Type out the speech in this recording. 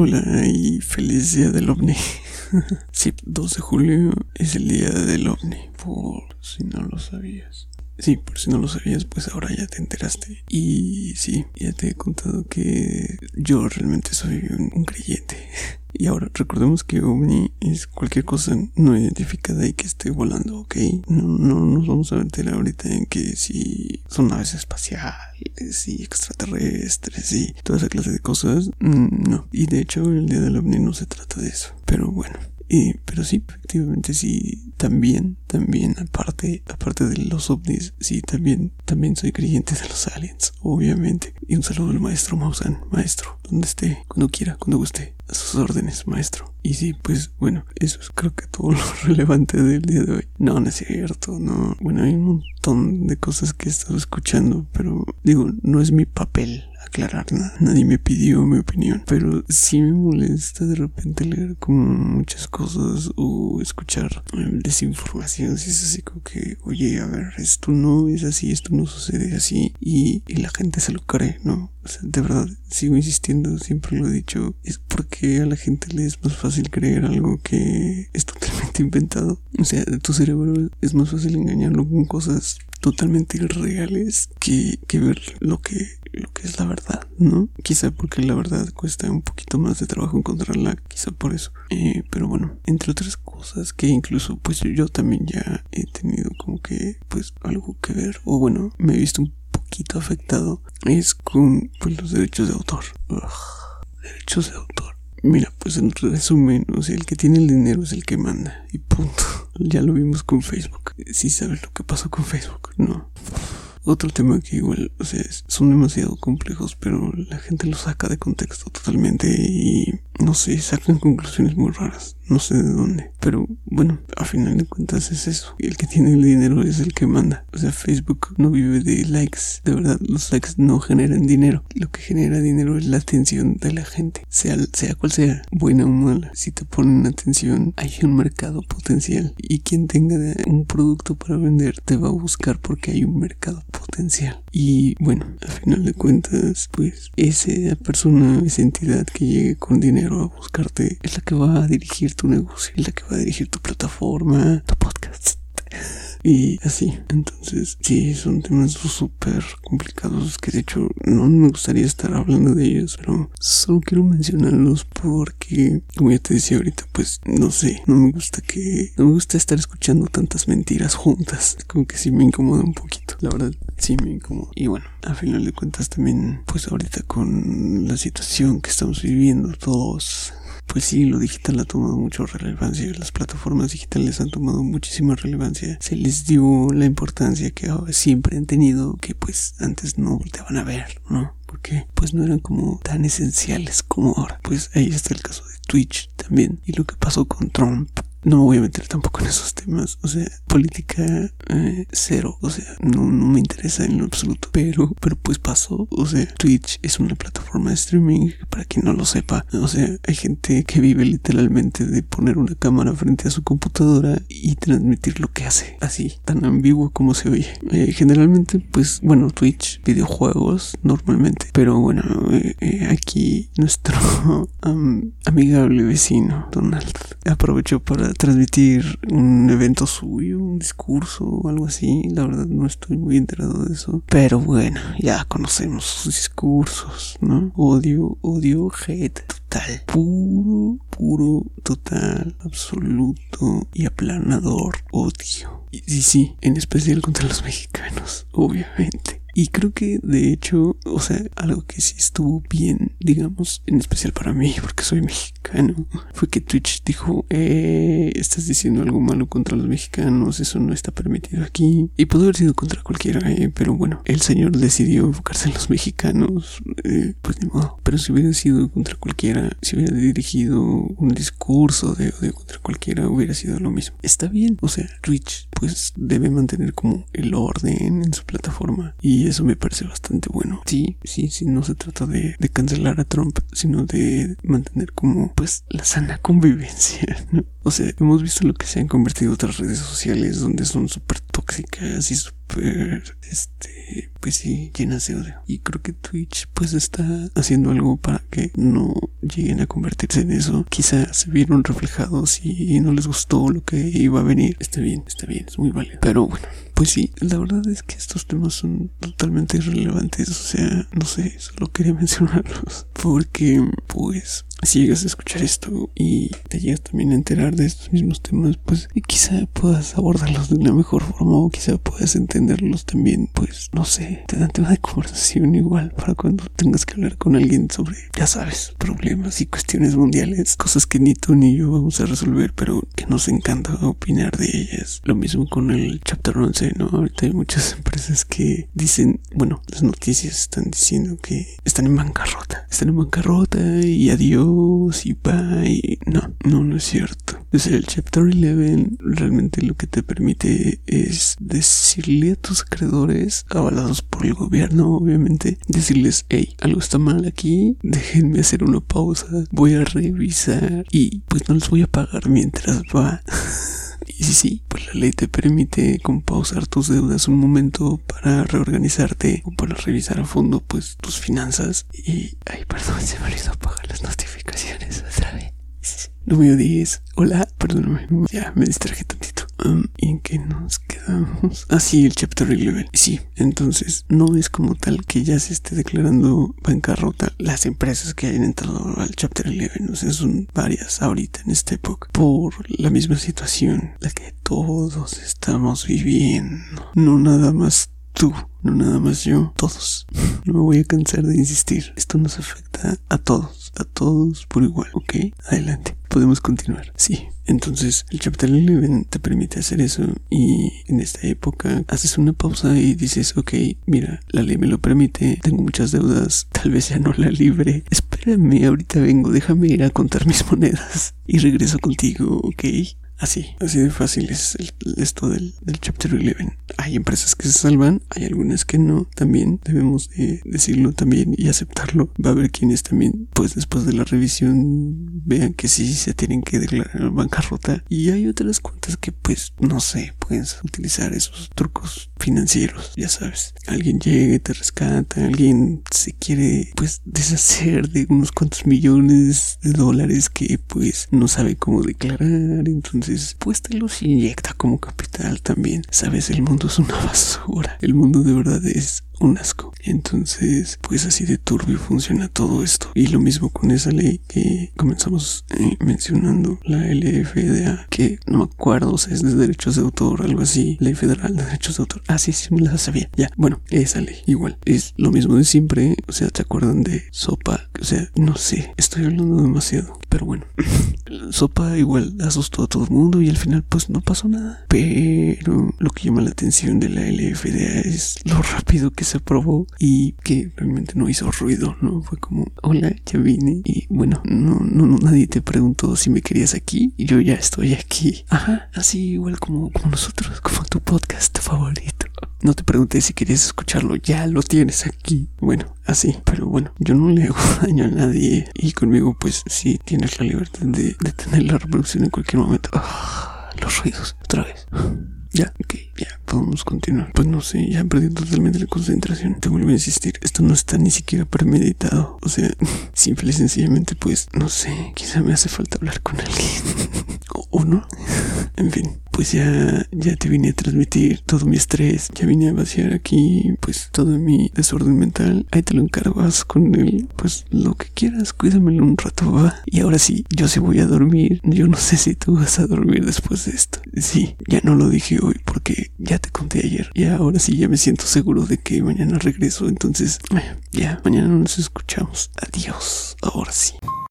Hola y feliz día del ovni. sí, 2 de julio es el día del ovni, por si no lo sabías. Sí, por si no lo sabías, pues ahora ya te enteraste. Y sí, ya te he contado que yo realmente soy un, creyente. Y ahora recordemos que ovni es cualquier cosa no identificada y que esté volando, ¿ok? No, no nos vamos a meter ahorita en que si son naves espaciales y extraterrestres y toda esa clase de cosas. Mm, no. Y de hecho el día del ovni no se trata de eso. Pero bueno. Eh, pero sí, efectivamente sí, también, también, aparte, aparte de los ovnis, sí, también, también soy creyente de los aliens, obviamente. Y un saludo al maestro Mausan, maestro, donde esté, cuando quiera, cuando guste, a sus órdenes, maestro. Y sí, pues bueno, eso es creo que todo lo relevante del día de hoy. No, no es cierto, no. Bueno, hay un montón de cosas que he estado escuchando, pero digo, no es mi papel aclarar nada. Nadie me pidió mi opinión. Pero sí me molesta de repente leer como muchas cosas o escuchar eh, desinformación. Si es así como que, oye, a ver, esto no es así, esto no sucede así. Y, y la gente se lo cree, ¿no? O sea, de verdad, sigo insistiendo, siempre lo he dicho. Es porque a la gente le es más fácil creer algo que es inventado. O sea, tu cerebro es más fácil engañarlo con cosas totalmente irreales que, que ver lo que lo que es la verdad, ¿no? Quizá porque la verdad cuesta un poquito más de trabajo encontrarla, quizá por eso. Eh, pero bueno, entre otras cosas que incluso pues yo también ya he tenido como que pues algo que ver, o bueno, me he visto un poquito afectado, es con pues los derechos de autor. derechos de autor. Mira, pues en resumen, o sea, el que tiene el dinero es el que manda. Y punto. Ya lo vimos con Facebook. Si sabes lo que pasó con Facebook, no. Otro tema que igual, o sea, son demasiado complejos, pero la gente lo saca de contexto totalmente y no sé, sacan conclusiones muy raras no sé de dónde. Pero bueno, a final de cuentas es eso. El que tiene el dinero es el que manda. O sea, Facebook no vive de likes. De verdad, los likes no generan dinero. Lo que genera dinero es la atención de la gente. Sea, sea cual sea, buena o mala. Si te ponen atención, hay un mercado potencial. Y quien tenga un producto para vender te va a buscar porque hay un mercado potencial. Y bueno, a final de cuentas, pues esa persona, esa entidad que llegue con dinero a buscarte es la que va a dirigir tu negocio, es la que va a dirigir tu plataforma, tu podcast. Y así, entonces sí, son temas súper complicados que de hecho no me gustaría estar hablando de ellos, pero solo quiero mencionarlos porque, como ya te decía ahorita, pues no sé, no me gusta que, no me gusta estar escuchando tantas mentiras juntas, como que sí me incomoda un poquito, la verdad, Y bueno, a final de cuentas también, pues ahorita con la situación que estamos viviendo todos, pues sí, lo digital ha tomado mucha relevancia, las plataformas digitales han tomado muchísima relevancia, se les dio la importancia que siempre han tenido, que pues antes no volteaban a ver, ¿no? Porque pues no eran como tan esenciales como ahora. Pues ahí está el caso de Twitch también. Y lo que pasó con Trump no voy a meter tampoco en esos temas. O sea, política eh, cero. O sea, no, no, me interesa en lo absoluto. Pero, pero pues pasó. O sea, Twitch es una plataforma de streaming. Para quien no lo sepa. O sea, hay gente que vive literalmente de poner una cámara frente a su computadora y transmitir lo que hace. Así, tan ambiguo como se oye. Eh, generalmente, pues, bueno, Twitch, videojuegos, normalmente. Pero bueno, eh, aquí nuestro amigable vecino, Donald, aprovechó para transmitir un evento suyo, un discurso o algo así. La verdad no estoy muy enterado de eso. Pero bueno, ya conocemos sus discursos, ¿no? Odio, odio, hate total. Puro, puro, total, absoluto y aplanador odio. Y sí, sí, en especial contra los mexicanos, obviamente. Y creo que de hecho, o sea, algo que sí estuvo bien, digamos, en especial para mí, porque soy mexicano, fue que Twitch dijo, eh, estás diciendo algo malo contra los mexicanos, eso no está permitido aquí. Y pudo haber sido contra cualquiera, eh, pero bueno, el señor decidió enfocarse en los mexicanos, eh, pues ni modo. Pero si hubiera sido contra cualquiera, si hubiera dirigido un discurso de odio contra cualquiera, hubiera sido lo mismo. Está bien, o sea, Twitch pues debe mantener como el orden en su plataforma y eso me parece bastante bueno. Sí, sí, sí, no se trata de, de cancelar a Trump, sino de mantener como pues la sana convivencia, ¿no? O sea, hemos visto lo que se han convertido otras redes sociales donde son súper tóxicas y súper, este, pues sí, llenas de odio. Y creo que Twitch pues está haciendo algo para que no lleguen a convertirse en eso. Quizás se vieron reflejados y no les gustó lo que iba a venir. Está bien, está bien, es muy válido. Pero bueno, pues sí, la verdad es que estos temas son totalmente irrelevantes. O sea, no sé, solo quería mencionarlos. Porque, pues, si llegas a escuchar esto y te llegas también a enterar de estos mismos temas, pues quizá puedas abordarlos de una mejor forma o quizá puedas entenderlos también, pues no sé, te dan tema de conversación igual para cuando tengas que hablar con alguien sobre, ya sabes, problemas y cuestiones mundiales, cosas que ni tú ni yo vamos a resolver, pero que nos encanta opinar de ellas. Lo mismo con el chapter 11, ¿no? Ahorita hay muchas empresas que dicen, bueno, las noticias están diciendo que están en bancarrota, están en bancarrota y adiós y. No, no, no es cierto. Desde el Chapter 11 realmente lo que te permite es decirle a tus acreedores, avalados por el gobierno, obviamente, decirles, hey, algo está mal aquí, déjenme hacer una pausa, voy a revisar y pues no les voy a pagar mientras va. Y sí, sí, pues la ley te permite pausar tus deudas un momento para reorganizarte o para revisar a fondo pues tus finanzas. Y, ay, perdón, se me olvidó apagar las notificaciones otra vez. Número 10. Hola, perdóname, ya me distraje tantito. Um, ¿Y en qué nos quedamos? Ah, sí, el chapter 11. Sí, entonces no es como tal que ya se esté declarando bancarrota las empresas que hayan entrado al chapter 11. O sea, son varias ahorita en esta época por la misma situación, la que todos estamos viviendo. No nada más tú, no nada más yo, todos. No me voy a cansar de insistir. Esto nos afecta a todos, a todos por igual, ¿ok? Adelante podemos continuar. Sí, entonces el Chapter 11 te permite hacer eso y en esta época haces una pausa y dices, ok, mira, la ley me lo permite, tengo muchas deudas, tal vez ya no la libre. Espérame, ahorita vengo, déjame ir a contar mis monedas y regreso contigo, ok. Así, así de fácil es esto del, del, Chapter 11. Hay empresas que se salvan, hay algunas que no. También debemos de decirlo también y aceptarlo. Va a haber quienes también, pues después de la revisión, vean que sí se tienen que declarar bancarrota. Y hay otras cuentas que, pues, no sé, puedes utilizar esos trucos financieros, ya sabes. Alguien llega, te rescata, alguien se quiere, pues, deshacer de unos cuantos millones de dólares que, pues, no sabe cómo declarar. Entonces, pues te los inyecta como capital también. Sabes, el mundo es una basura. El mundo de verdad es un asco. Entonces, pues así de turbio funciona todo esto. Y lo mismo con esa ley que comenzamos eh, mencionando, la LFDA, que no me acuerdo, o sea, es de derechos de autor, algo así, ley federal de derechos de autor. Ah, sí, sí, me la sabía. Ya, bueno, esa ley, igual, es lo mismo de siempre. O sea, ¿te acuerdan de Sopa? O sea, no sé, estoy hablando demasiado. Pero bueno, Sopa igual asustó a todo el mundo y al final pues no pasó nada. Pero lo que llama la atención de la LFDA es lo rápido que se aprobó y que realmente no hizo ruido, ¿no? Fue como, hola, ya vine y bueno, no, no, no nadie te preguntó si me querías aquí y yo ya estoy aquí. Ajá, así igual como, como nosotros, como tu podcast favorito. No te pregunté si querías escucharlo, ya lo tienes aquí. Bueno, así, pero bueno, yo no le hago daño a nadie y conmigo pues sí tienes la libertad de, de tener la reproducción en cualquier momento. Ah, los ruidos, otra vez. Ya, ok, ya, podemos continuar. Pues no sé, ya perdí totalmente la concentración. Te vuelvo a insistir, esto no está ni siquiera premeditado. O sea, simple y sencillamente, pues, no sé, quizá me hace falta hablar con alguien. o, no. en fin, pues ya, ya te vine a transmitir todo mi estrés. Ya vine a vaciar aquí, pues, todo mi desorden mental. Ahí te lo encargas con él, pues, lo que quieras. Cuídamelo un rato, va. Y ahora sí, yo sí voy a dormir. Yo no sé si tú vas a dormir después de esto. Sí, ya no lo dije hoy porque te conté ayer. Y ahora sí ya me siento seguro de que mañana regreso. Entonces, ya, mañana nos escuchamos. Adiós. Ahora sí.